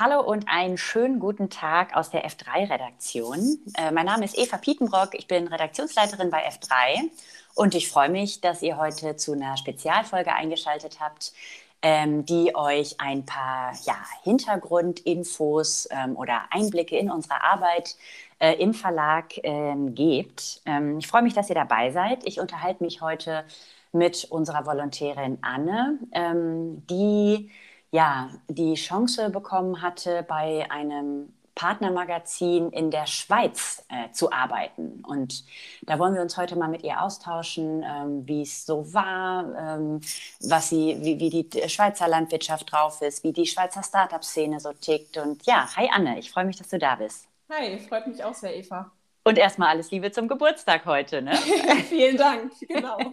Hallo und einen schönen guten Tag aus der F3-Redaktion. Äh, mein Name ist Eva Pietenbrock, ich bin Redaktionsleiterin bei F3 und ich freue mich, dass ihr heute zu einer Spezialfolge eingeschaltet habt, ähm, die euch ein paar ja, Hintergrundinfos ähm, oder Einblicke in unsere Arbeit äh, im Verlag ähm, gibt. Ähm, ich freue mich, dass ihr dabei seid. Ich unterhalte mich heute mit unserer Volontärin Anne, ähm, die ja die Chance bekommen hatte, bei einem Partnermagazin in der Schweiz äh, zu arbeiten. Und da wollen wir uns heute mal mit ihr austauschen, ähm, wie es so war, ähm, was sie, wie, wie die Schweizer Landwirtschaft drauf ist, wie die Schweizer Startup-Szene so tickt. Und ja, hi Anne, ich freue mich, dass du da bist. Hi, freut mich auch sehr, Eva. Und erstmal alles Liebe zum Geburtstag heute. Ne? Vielen Dank, genau.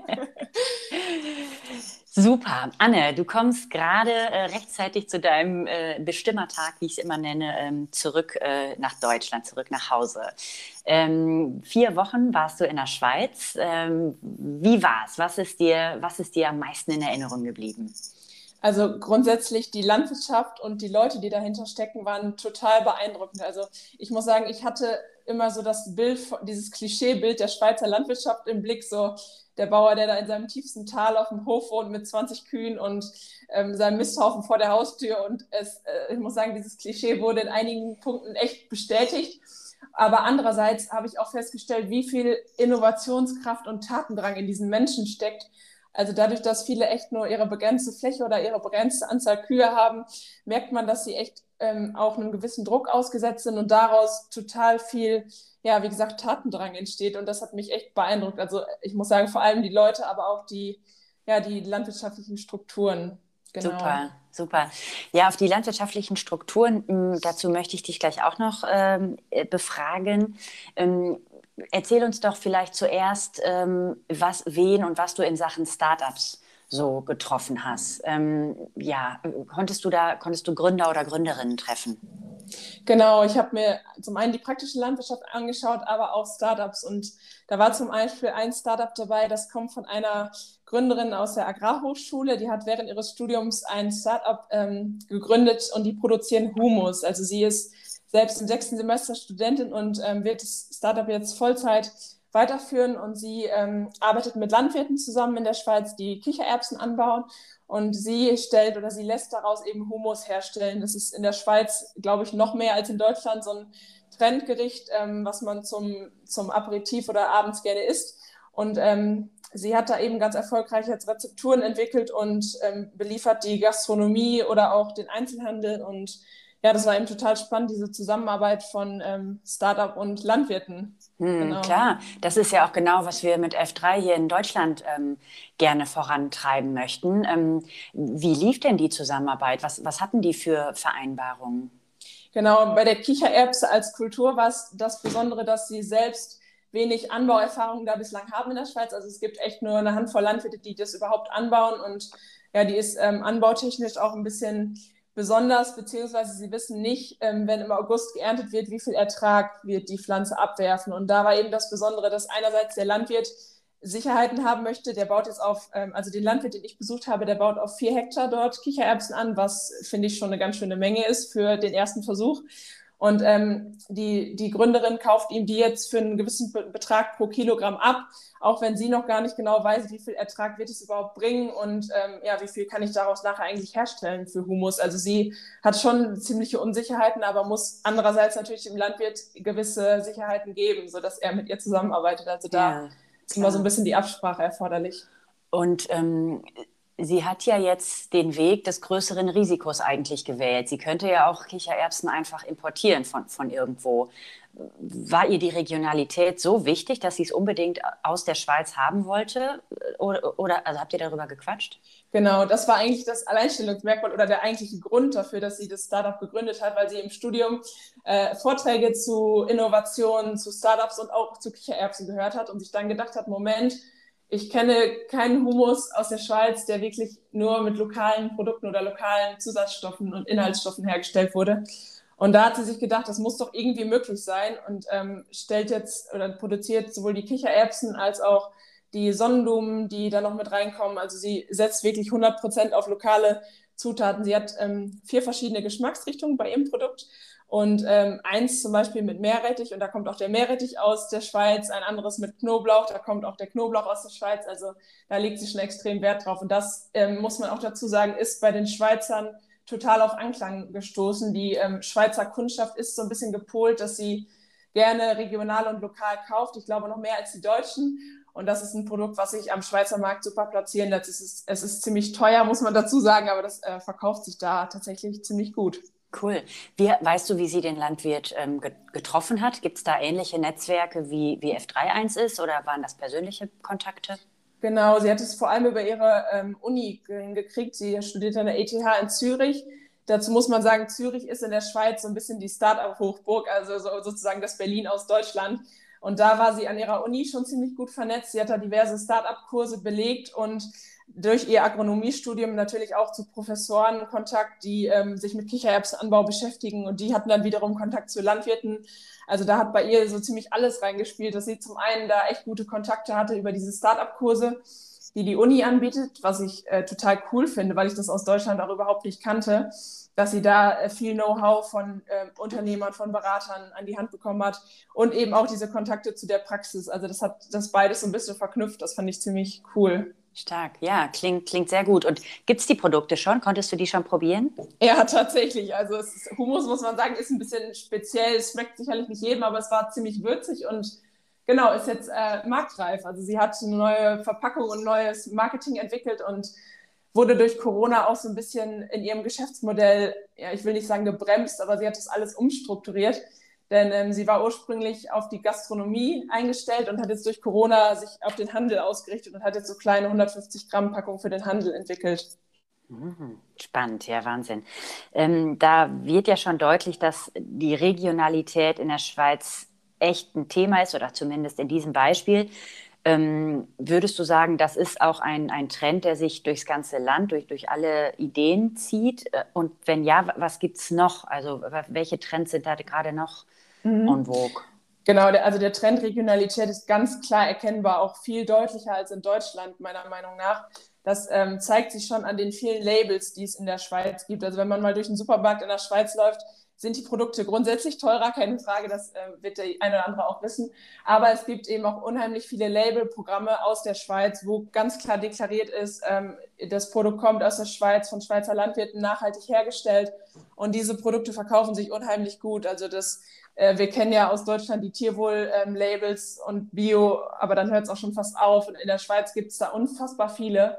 Super. Anne, du kommst gerade äh, rechtzeitig zu deinem äh, Bestimmertag, wie ich es immer nenne, ähm, zurück äh, nach Deutschland, zurück nach Hause. Ähm, vier Wochen warst du in der Schweiz. Ähm, wie war es? Was, was ist dir am meisten in Erinnerung geblieben? Also grundsätzlich die Landwirtschaft und die Leute, die dahinter stecken, waren total beeindruckend. Also ich muss sagen, ich hatte immer so das Bild, dieses Klischeebild der Schweizer Landwirtschaft im Blick, so der Bauer, der da in seinem tiefsten Tal auf dem Hof wohnt mit 20 Kühen und ähm, seinem Misthaufen vor der Haustür. Und es, äh, ich muss sagen, dieses Klischee wurde in einigen Punkten echt bestätigt. Aber andererseits habe ich auch festgestellt, wie viel Innovationskraft und Tatendrang in diesen Menschen steckt. Also dadurch, dass viele echt nur ihre begrenzte Fläche oder ihre begrenzte Anzahl Kühe haben, merkt man, dass sie echt ähm, auch einem gewissen Druck ausgesetzt sind und daraus total viel, ja, wie gesagt, Tatendrang entsteht. Und das hat mich echt beeindruckt. Also ich muss sagen, vor allem die Leute, aber auch die, ja, die landwirtschaftlichen Strukturen. Genau. Super, super. Ja, auf die landwirtschaftlichen Strukturen, hm, dazu möchte ich dich gleich auch noch ähm, äh, befragen. Ähm, erzähl uns doch vielleicht zuerst, ähm, was, wen und was du in Sachen Startups so getroffen hast. Ähm, ja, konntest du da, konntest du Gründer oder Gründerinnen treffen? Genau, ich habe mir zum einen die praktische Landwirtschaft angeschaut, aber auch Startups. Und da war zum Beispiel ein Startup dabei, das kommt von einer Gründerin aus der Agrarhochschule. Die hat während ihres Studiums ein Startup ähm, gegründet und die produzieren Humus. Also sie ist selbst im sechsten Semester Studentin und ähm, wird das Startup jetzt Vollzeit weiterführen. Und sie ähm, arbeitet mit Landwirten zusammen in der Schweiz, die Kichererbsen anbauen. Und sie stellt oder sie lässt daraus eben Humus herstellen. Das ist in der Schweiz, glaube ich, noch mehr als in Deutschland so ein Trendgericht, ähm, was man zum, zum Aperitif oder abends gerne isst. Und ähm, sie hat da eben ganz erfolgreich jetzt Rezepturen entwickelt und ähm, beliefert die Gastronomie oder auch den Einzelhandel und ja, das war eben total spannend, diese Zusammenarbeit von ähm, Startup und Landwirten. Hm, genau. Klar, das ist ja auch genau, was wir mit F3 hier in Deutschland ähm, gerne vorantreiben möchten. Ähm, wie lief denn die Zusammenarbeit? Was, was hatten die für Vereinbarungen? Genau, bei der Kichererbse als Kultur war es das Besondere, dass sie selbst wenig Anbauerfahrung da bislang haben in der Schweiz. Also es gibt echt nur eine Handvoll Landwirte, die das überhaupt anbauen und ja, die ist ähm, anbautechnisch auch ein bisschen besonders, beziehungsweise sie wissen nicht, ähm, wenn im August geerntet wird, wie viel Ertrag wird die Pflanze abwerfen. Und da war eben das Besondere, dass einerseits der Landwirt Sicherheiten haben möchte. Der baut jetzt auf, ähm, also den Landwirt, den ich besucht habe, der baut auf vier Hektar dort Kichererbsen an, was finde ich schon eine ganz schöne Menge ist für den ersten Versuch. Und ähm, die, die Gründerin kauft ihm die jetzt für einen gewissen Betrag pro Kilogramm ab, auch wenn sie noch gar nicht genau weiß, wie viel Ertrag wird es überhaupt bringen und ähm, ja, wie viel kann ich daraus nachher eigentlich herstellen für Humus. Also sie hat schon ziemliche Unsicherheiten, aber muss andererseits natürlich dem Landwirt gewisse Sicherheiten geben, sodass er mit ihr zusammenarbeitet. Also da ja, ist immer so ein bisschen die Absprache erforderlich. Und ähm, Sie hat ja jetzt den Weg des größeren Risikos eigentlich gewählt. Sie könnte ja auch Kichererbsen einfach importieren von, von irgendwo. War ihr die Regionalität so wichtig, dass sie es unbedingt aus der Schweiz haben wollte? Oder, oder also habt ihr darüber gequatscht? Genau, das war eigentlich das Alleinstellungsmerkmal oder der eigentliche Grund dafür, dass sie das Startup gegründet hat, weil sie im Studium äh, Vorträge zu Innovationen, zu Startups und auch zu Kichererbsen gehört hat und sich dann gedacht hat, Moment, ich kenne keinen Humus aus der Schweiz, der wirklich nur mit lokalen Produkten oder lokalen Zusatzstoffen und Inhaltsstoffen hergestellt wurde. Und da hat sie sich gedacht, das muss doch irgendwie möglich sein und ähm, stellt jetzt oder produziert sowohl die Kichererbsen als auch die Sonnenblumen, die da noch mit reinkommen. Also sie setzt wirklich 100 Prozent auf lokale Zutaten. Sie hat ähm, vier verschiedene Geschmacksrichtungen bei ihrem Produkt. Und ähm, eins zum Beispiel mit Meerrettich und da kommt auch der Meerrettich aus der Schweiz, ein anderes mit Knoblauch, da kommt auch der Knoblauch aus der Schweiz. Also da legt sie schon extrem Wert drauf. Und das ähm, muss man auch dazu sagen, ist bei den Schweizern total auf Anklang gestoßen. Die ähm, Schweizer Kundschaft ist so ein bisschen gepolt, dass sie gerne regional und lokal kauft. Ich glaube noch mehr als die Deutschen. Und das ist ein Produkt, was sich am Schweizer Markt super platzieren lässt. Es ist, es ist ziemlich teuer, muss man dazu sagen, aber das äh, verkauft sich da tatsächlich ziemlich gut. Cool. Wie, weißt du, wie sie den Landwirt ähm, getroffen hat? Gibt es da ähnliche Netzwerke wie, wie F31 ist oder waren das persönliche Kontakte? Genau, sie hat es vor allem über ihre ähm, Uni hingekriegt. Sie studiert an der ETH in Zürich. Dazu muss man sagen, Zürich ist in der Schweiz so ein bisschen die Start-up-Hochburg, also so, sozusagen das Berlin aus Deutschland. Und da war sie an ihrer Uni schon ziemlich gut vernetzt. Sie hat da diverse Start-up-Kurse belegt und durch ihr Agronomiestudium natürlich auch zu Professoren Kontakt, die ähm, sich mit Kichererbsenanbau beschäftigen und die hatten dann wiederum Kontakt zu Landwirten. Also da hat bei ihr so ziemlich alles reingespielt, dass sie zum einen da echt gute Kontakte hatte über diese Start-up-Kurse, die die Uni anbietet, was ich äh, total cool finde, weil ich das aus Deutschland auch überhaupt nicht kannte, dass sie da äh, viel Know-how von äh, Unternehmern, von Beratern an die Hand bekommen hat und eben auch diese Kontakte zu der Praxis. Also das hat das beides so ein bisschen verknüpft. Das fand ich ziemlich cool. Stark, ja, klingt, klingt sehr gut. Und gibt es die Produkte schon? Konntest du die schon probieren? Ja, tatsächlich. Also ist, Hummus, muss man sagen, ist ein bisschen speziell. Es schmeckt sicherlich nicht jedem, aber es war ziemlich würzig und genau, ist jetzt äh, marktreif. Also sie hat eine neue Verpackung und neues Marketing entwickelt und wurde durch Corona auch so ein bisschen in ihrem Geschäftsmodell, ja, ich will nicht sagen gebremst, aber sie hat das alles umstrukturiert. Denn ähm, sie war ursprünglich auf die Gastronomie eingestellt und hat jetzt durch Corona sich auf den Handel ausgerichtet und hat jetzt so kleine 150 Gramm Packungen für den Handel entwickelt. Mhm. Spannend, ja, Wahnsinn. Ähm, da wird ja schon deutlich, dass die Regionalität in der Schweiz echt ein Thema ist oder zumindest in diesem Beispiel. Ähm, würdest du sagen, das ist auch ein, ein Trend, der sich durchs ganze Land, durch, durch alle Ideen zieht? Äh, und wenn ja, was gibt es noch? Also welche Trends sind da gerade noch mhm. en vogue? Genau, der, also der Trend Regionalität ist ganz klar erkennbar, auch viel deutlicher als in Deutschland, meiner Meinung nach. Das ähm, zeigt sich schon an den vielen Labels, die es in der Schweiz gibt. Also wenn man mal durch den Supermarkt in der Schweiz läuft, sind die Produkte grundsätzlich teurer, keine Frage, das äh, wird der eine oder andere auch wissen. Aber es gibt eben auch unheimlich viele Labelprogramme aus der Schweiz, wo ganz klar deklariert ist, ähm, das Produkt kommt aus der Schweiz, von Schweizer Landwirten nachhaltig hergestellt. Und diese Produkte verkaufen sich unheimlich gut. Also das, äh, wir kennen ja aus Deutschland die Tierwohl-Labels ähm, und Bio, aber dann hört es auch schon fast auf. Und in der Schweiz gibt es da unfassbar viele.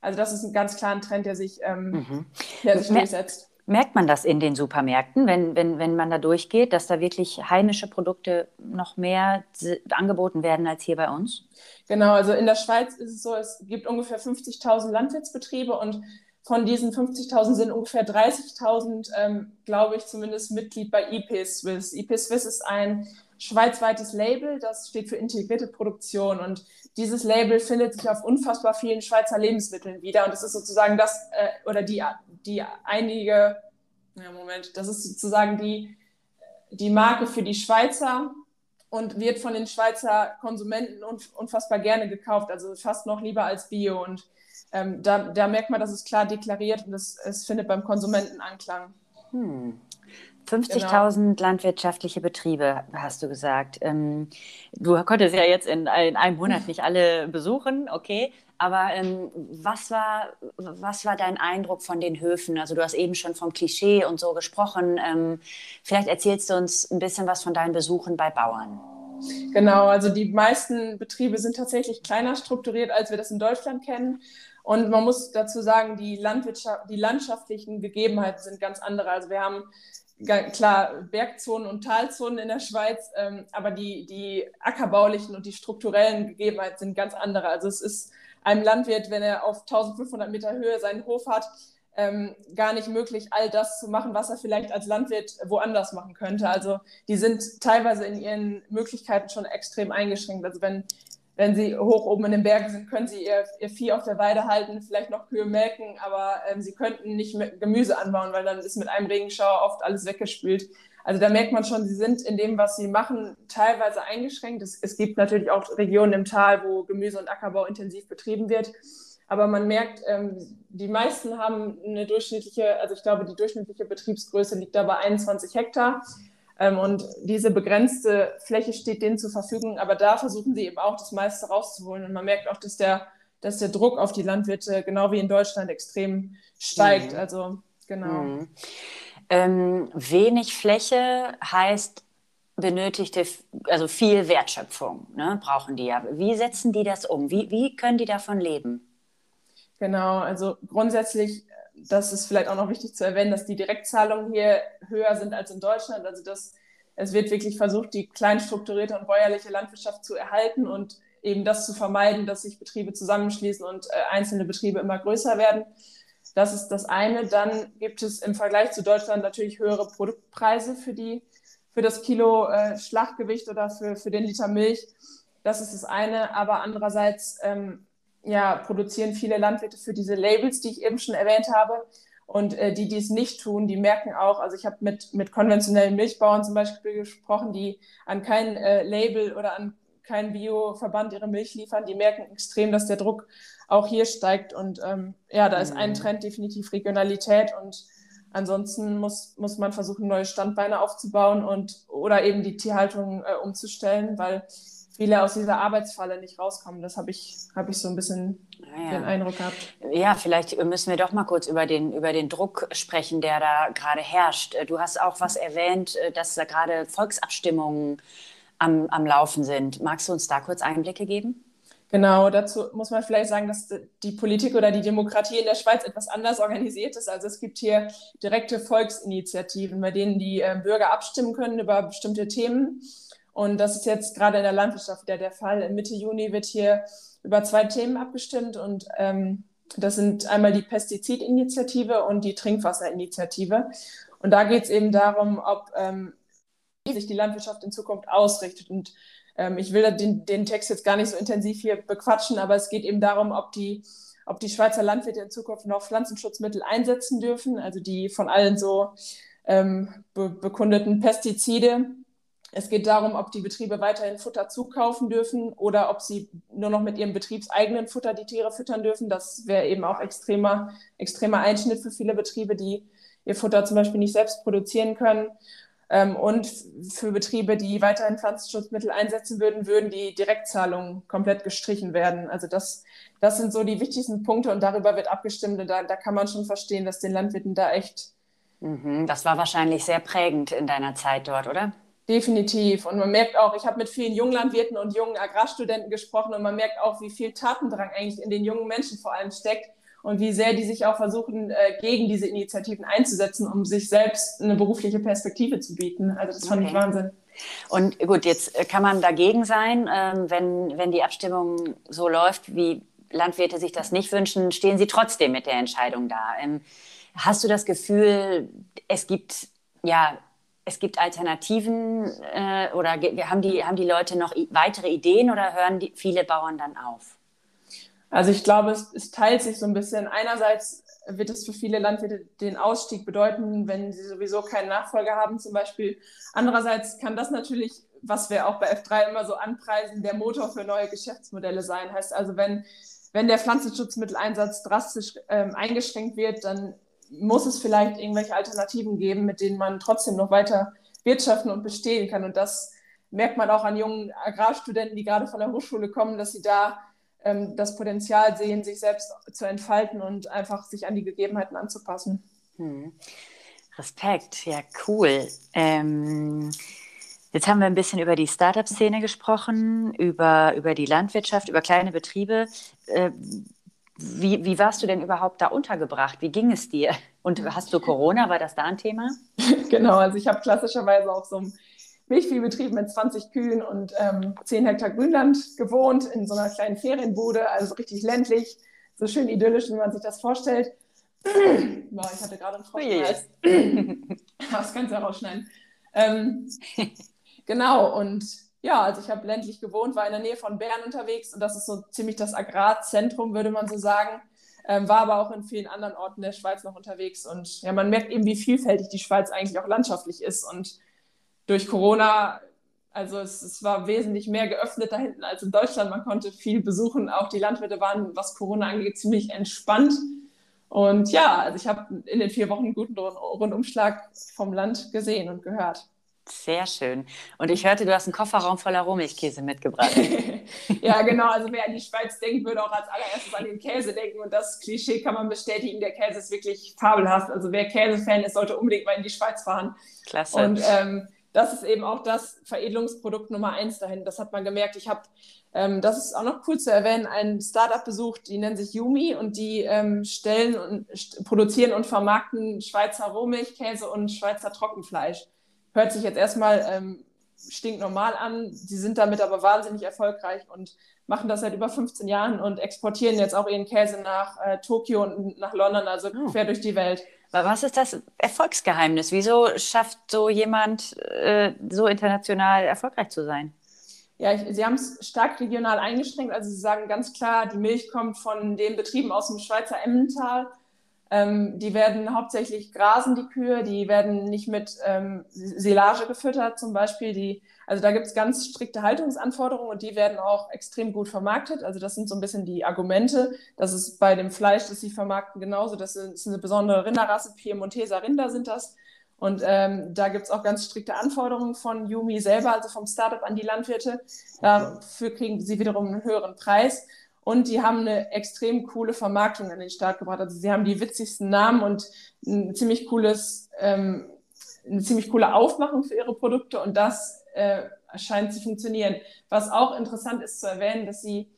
Also das ist ein ganz klarer Trend, der sich, ähm, mhm. der sich durchsetzt. Merkt man das in den Supermärkten, wenn, wenn, wenn man da durchgeht, dass da wirklich heimische Produkte noch mehr angeboten werden als hier bei uns? Genau, also in der Schweiz ist es so, es gibt ungefähr 50.000 Landwirtsbetriebe und von diesen 50.000 sind ungefähr 30.000, ähm, glaube ich, zumindest Mitglied bei IP Swiss. IP Swiss ist ein schweizweites Label, das steht für integrierte Produktion. Und dieses Label findet sich auf unfassbar vielen Schweizer Lebensmitteln wieder. Und das ist sozusagen das äh, oder die die einige, ja, Moment, das ist sozusagen die, die Marke für die Schweizer und wird von den Schweizer Konsumenten unfassbar gerne gekauft, also fast noch lieber als Bio. Und ähm, da, da, merkt man, dass es klar deklariert und es, es findet beim Konsumenten Anklang. Hm. 50.000 genau. landwirtschaftliche Betriebe, hast du gesagt. Ähm, du konntest ja jetzt in, in, einem Monat nicht alle besuchen, okay. Aber ähm, was, war, was war dein Eindruck von den Höfen? Also du hast eben schon vom Klischee und so gesprochen. Ähm, vielleicht erzählst du uns ein bisschen was von deinen Besuchen bei Bauern. Genau, also die meisten Betriebe sind tatsächlich kleiner strukturiert, als wir das in Deutschland kennen. Und man muss dazu sagen, die, Landwirtschaft, die landschaftlichen Gegebenheiten sind ganz andere. Also wir haben klar Bergzonen und Talzonen in der Schweiz, ähm, aber die, die ackerbaulichen und die strukturellen Gegebenheiten sind ganz andere. Also es ist einem Landwirt, wenn er auf 1500 Meter Höhe seinen Hof hat, ähm, gar nicht möglich, all das zu machen, was er vielleicht als Landwirt woanders machen könnte. Also die sind teilweise in ihren Möglichkeiten schon extrem eingeschränkt. Also wenn, wenn sie hoch oben in den Bergen sind, können sie ihr, ihr Vieh auf der Weide halten, vielleicht noch Kühe melken, aber ähm, sie könnten nicht Gemüse anbauen, weil dann ist mit einem Regenschauer oft alles weggespült. Also da merkt man schon, sie sind in dem, was sie machen, teilweise eingeschränkt. Es, es gibt natürlich auch Regionen im Tal, wo Gemüse- und Ackerbau intensiv betrieben wird. Aber man merkt, ähm, die meisten haben eine durchschnittliche, also ich glaube, die durchschnittliche Betriebsgröße liegt da bei 21 Hektar. Ähm, und diese begrenzte Fläche steht denen zur Verfügung, aber da versuchen sie eben auch das meiste rauszuholen. Und man merkt auch, dass der, dass der Druck auf die Landwirte, genau wie in Deutschland, extrem steigt. Mhm. Also genau. Mhm. Ähm, wenig Fläche heißt benötigte, also viel Wertschöpfung, ne, brauchen die ja. Wie setzen die das um? Wie, wie können die davon leben? Genau, also grundsätzlich, das ist vielleicht auch noch wichtig zu erwähnen, dass die Direktzahlungen hier höher sind als in Deutschland. Also dass es wird wirklich versucht, die kleinstrukturierte und bäuerliche Landwirtschaft zu erhalten und eben das zu vermeiden, dass sich Betriebe zusammenschließen und äh, einzelne Betriebe immer größer werden. Das ist das eine. Dann gibt es im Vergleich zu Deutschland natürlich höhere Produktpreise für, die, für das Kilo äh, Schlachtgewicht oder für, für den Liter Milch. Das ist das eine. Aber andererseits ähm, ja, produzieren viele Landwirte für diese Labels, die ich eben schon erwähnt habe. Und äh, die, die es nicht tun, die merken auch, also ich habe mit, mit konventionellen Milchbauern zum Beispiel gesprochen, die an kein äh, Label oder an keinen Bioverband ihre Milch liefern, die merken extrem, dass der Druck auch hier steigt. Und ähm, ja, da ist ein mhm. Trend definitiv Regionalität und ansonsten muss, muss man versuchen, neue Standbeine aufzubauen und oder eben die Tierhaltung äh, umzustellen, weil viele aus dieser Arbeitsfalle nicht rauskommen. Das habe ich, hab ich so ein bisschen ah, ja. den Eindruck gehabt. Ja, vielleicht müssen wir doch mal kurz über den, über den Druck sprechen, der da gerade herrscht. Du hast auch was erwähnt, dass da gerade Volksabstimmungen am, am Laufen sind. Magst du uns da kurz Einblicke geben? Genau, dazu muss man vielleicht sagen, dass die Politik oder die Demokratie in der Schweiz etwas anders organisiert ist. Also es gibt hier direkte Volksinitiativen, bei denen die äh, Bürger abstimmen können über bestimmte Themen. Und das ist jetzt gerade in der Landwirtschaft wieder der Fall. Mitte Juni wird hier über zwei Themen abgestimmt und ähm, das sind einmal die Pestizidinitiative und die Trinkwasserinitiative. Und da geht es eben darum, ob ähm, sich die Landwirtschaft in Zukunft ausrichtet. Und ähm, ich will den, den Text jetzt gar nicht so intensiv hier bequatschen, aber es geht eben darum, ob die, ob die Schweizer Landwirte in Zukunft noch Pflanzenschutzmittel einsetzen dürfen, also die von allen so ähm, be bekundeten Pestizide. Es geht darum, ob die Betriebe weiterhin Futter zukaufen dürfen oder ob sie nur noch mit ihrem betriebseigenen Futter die Tiere füttern dürfen. Das wäre eben auch extremer, extremer Einschnitt für viele Betriebe, die ihr Futter zum Beispiel nicht selbst produzieren können. Ähm, und für Betriebe, die weiterhin Pflanzenschutzmittel einsetzen würden, würden die Direktzahlungen komplett gestrichen werden. Also das, das sind so die wichtigsten Punkte und darüber wird abgestimmt. Und da, da kann man schon verstehen, dass den Landwirten da echt. Mhm, das war wahrscheinlich sehr prägend in deiner Zeit dort, oder? Definitiv. Und man merkt auch, ich habe mit vielen Junglandwirten und jungen Agrarstudenten gesprochen und man merkt auch, wie viel Tatendrang eigentlich in den jungen Menschen vor allem steckt und wie sehr die sich auch versuchen, äh, gegen diese Initiativen einzusetzen, um sich selbst eine berufliche Perspektive zu bieten. Also das fand okay. ich Wahnsinn. Und gut, jetzt äh, kann man dagegen sein, ähm, wenn, wenn die Abstimmung so läuft, wie Landwirte sich das nicht wünschen, stehen sie trotzdem mit der Entscheidung da. Ähm, hast du das Gefühl, es gibt ja es gibt Alternativen äh, oder haben die, haben die Leute noch weitere Ideen oder hören die, viele Bauern dann auf? Also ich glaube, es, es, teilt sich so ein bisschen. Einerseits wird es für viele Landwirte den Ausstieg bedeuten, wenn sie sowieso keinen Nachfolger haben zum Beispiel. Andererseits kann das natürlich, was wir auch bei F3 immer so anpreisen, der Motor für neue Geschäftsmodelle sein. Heißt also, wenn, wenn der Pflanzenschutzmitteleinsatz drastisch ähm, eingeschränkt wird, dann muss es vielleicht irgendwelche Alternativen geben, mit denen man trotzdem noch weiter wirtschaften und bestehen kann. Und das merkt man auch an jungen Agrarstudenten, die gerade von der Hochschule kommen, dass sie da ähm, das Potenzial sehen, sich selbst zu entfalten und einfach sich an die Gegebenheiten anzupassen. Hm. Respekt, ja, cool. Ähm, jetzt haben wir ein bisschen über die Startup-Szene gesprochen, über, über die Landwirtschaft, über kleine Betriebe. Äh, wie, wie warst du denn überhaupt da untergebracht? Wie ging es dir? Und hast du Corona? War das da ein Thema? genau, also ich habe klassischerweise auf so einem Milchviehbetrieb mit 20 Kühen und ähm, 10 Hektar Grünland gewohnt, in so einer kleinen Ferienbude, also richtig ländlich, so schön idyllisch, wie man sich das vorstellt. Boah, ich hatte gerade einen Frosch. das kannst du rausschneiden. Ähm, genau, und ja, also ich habe ländlich gewohnt, war in der Nähe von Bern unterwegs und das ist so ziemlich das Agrarzentrum, würde man so sagen. Ähm, war aber auch in vielen anderen Orten der Schweiz noch unterwegs und ja, man merkt eben, wie vielfältig die Schweiz eigentlich auch landschaftlich ist und durch Corona Also es, es, war wesentlich mehr geöffnet da hinten als in Deutschland. Man konnte viel besuchen. Auch die Landwirte waren, was Corona angeht, ziemlich entspannt. Und ja, also ich habe in den vier Wochen einen guten Rundumschlag vom Land gesehen und gehört. Sehr schön. Und ich hörte, du hast einen Kofferraum voller Rohmilchkäse mitgebracht. ja, genau. Also wer an die Schweiz denkt, würde auch als allererstes an den Käse denken. Und das Klischee kann man bestätigen. Der Käse ist wirklich fabelhaft. Also wer Käsefan ist, sollte unbedingt mal in die Schweiz fahren. Klasse. Und ähm, das ist eben auch das Veredelungsprodukt Nummer eins dahin. Das hat man gemerkt. Ich habe, ähm, das ist auch noch cool zu erwähnen, ein Startup besucht, die nennen sich Yumi und die ähm, stellen und st produzieren und vermarkten Schweizer Rohmilchkäse und Schweizer Trockenfleisch. Hört sich jetzt erstmal ähm, stinknormal an. Sie sind damit aber wahnsinnig erfolgreich und machen das seit über 15 Jahren und exportieren jetzt auch ihren Käse nach äh, Tokio und nach London, also oh. quer durch die Welt. Was ist das Erfolgsgeheimnis? Wieso schafft so jemand äh, so international erfolgreich zu sein? Ja, ich, Sie haben es stark regional eingeschränkt. Also Sie sagen ganz klar, die Milch kommt von den Betrieben aus dem Schweizer Emmental. Ähm, die werden hauptsächlich grasen, die Kühe, die werden nicht mit ähm, Silage gefüttert zum Beispiel. Die, also da gibt es ganz strikte Haltungsanforderungen und die werden auch extrem gut vermarktet. Also das sind so ein bisschen die Argumente. Das ist bei dem Fleisch, das sie vermarkten, genauso. Das ist, das ist eine besondere Rinderrasse, Piemonteser Rinder sind das. Und ähm, da gibt es auch ganz strikte Anforderungen von Yumi selber, also vom Startup an die Landwirte. Dafür kriegen sie wiederum einen höheren Preis. Und die haben eine extrem coole Vermarktung an den Start gebracht. Also sie haben die witzigsten Namen und ein ziemlich cooles, ähm, eine ziemlich coole Aufmachung für ihre Produkte und das äh, scheint zu funktionieren. Was auch interessant ist zu erwähnen, dass sie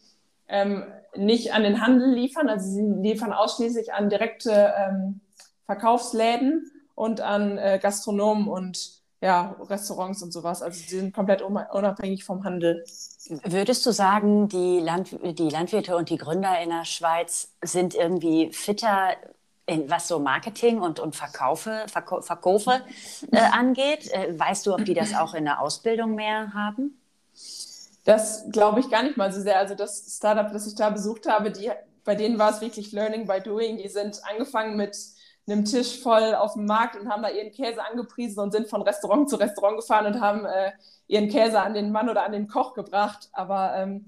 ähm, nicht an den Handel liefern, also sie liefern ausschließlich an direkte ähm, Verkaufsläden und an äh, Gastronomen und ja, Restaurants und sowas. Also sie sind komplett unabhängig vom Handel. Würdest du sagen, die, Land die Landwirte und die Gründer in der Schweiz sind irgendwie fitter, in, was so Marketing und, und Verkaufe, Verko Verkäufe äh, angeht? Äh, weißt du, ob die das auch in der Ausbildung mehr haben? Das glaube ich gar nicht mal so sehr. Also das Startup, das ich da besucht habe, die, bei denen war es wirklich Learning by Doing. Die sind angefangen mit einem Tisch voll auf dem Markt und haben da ihren Käse angepriesen und sind von Restaurant zu Restaurant gefahren und haben äh, ihren Käse an den Mann oder an den Koch gebracht. Aber ähm,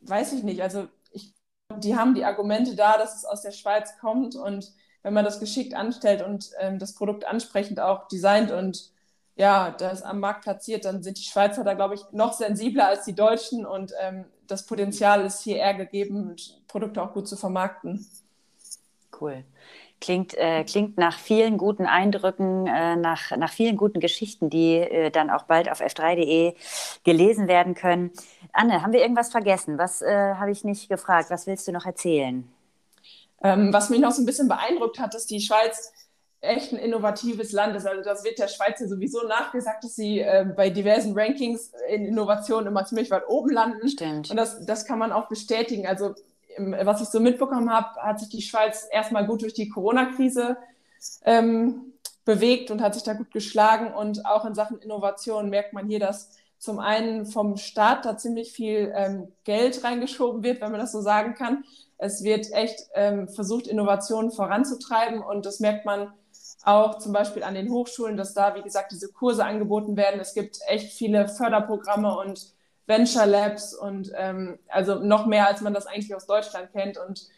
weiß ich nicht. Also ich, die haben die Argumente da, dass es aus der Schweiz kommt und wenn man das geschickt anstellt und ähm, das Produkt ansprechend auch designt und ja, das am Markt platziert, dann sind die Schweizer da, glaube ich, noch sensibler als die Deutschen und ähm, das Potenzial ist hier eher gegeben, Produkte auch gut zu vermarkten. Cool. Klingt, äh, klingt nach vielen guten Eindrücken, äh, nach, nach vielen guten Geschichten, die äh, dann auch bald auf f3.de gelesen werden können. Anne, haben wir irgendwas vergessen? Was äh, habe ich nicht gefragt? Was willst du noch erzählen? Ähm, was mich noch so ein bisschen beeindruckt hat, dass die Schweiz echt ein innovatives Land ist. Also das wird der Schweiz ja sowieso nachgesagt, dass sie äh, bei diversen Rankings in Innovation immer ziemlich weit oben landen. Stimmt. Und das, das kann man auch bestätigen. Also was ich so mitbekommen habe, hat sich die Schweiz erstmal gut durch die Corona-Krise ähm, bewegt und hat sich da gut geschlagen. Und auch in Sachen Innovation merkt man hier, dass zum einen vom Staat da ziemlich viel ähm, Geld reingeschoben wird, wenn man das so sagen kann. Es wird echt ähm, versucht, Innovationen voranzutreiben und das merkt man auch zum Beispiel an den Hochschulen, dass da, wie gesagt, diese Kurse angeboten werden. Es gibt echt viele Förderprogramme und Venture Labs und ähm, also noch mehr, als man das eigentlich aus Deutschland kennt. Und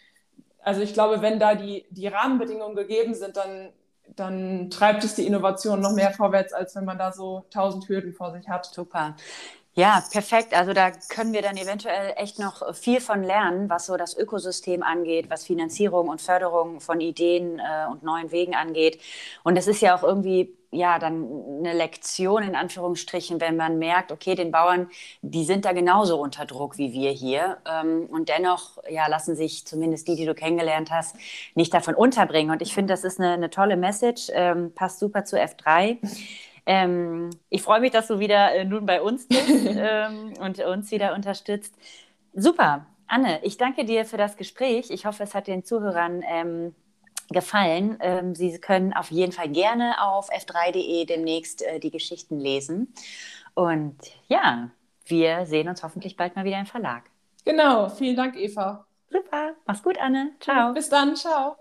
also ich glaube, wenn da die, die Rahmenbedingungen gegeben sind, dann, dann treibt es die Innovation noch mehr vorwärts, als wenn man da so tausend Hürden vor sich hat. Super. Ja, perfekt. Also da können wir dann eventuell echt noch viel von lernen, was so das Ökosystem angeht, was Finanzierung und Förderung von Ideen äh, und neuen Wegen angeht. Und es ist ja auch irgendwie ja dann eine Lektion in Anführungsstrichen, wenn man merkt, okay, den Bauern, die sind da genauso unter Druck wie wir hier. Ähm, und dennoch ja, lassen sich zumindest die, die du kennengelernt hast, nicht davon unterbringen. Und ich finde, das ist eine, eine tolle Message, ähm, passt super zu F3. Ähm, ich freue mich, dass du wieder äh, nun bei uns bist ähm, und uns wieder unterstützt. Super. Anne, ich danke dir für das Gespräch. Ich hoffe, es hat den Zuhörern ähm, gefallen. Ähm, Sie können auf jeden Fall gerne auf f3.de demnächst äh, die Geschichten lesen. Und ja, wir sehen uns hoffentlich bald mal wieder im Verlag. Genau, vielen Dank, Eva. Super, mach's gut, Anne. Ciao. Bis dann, ciao.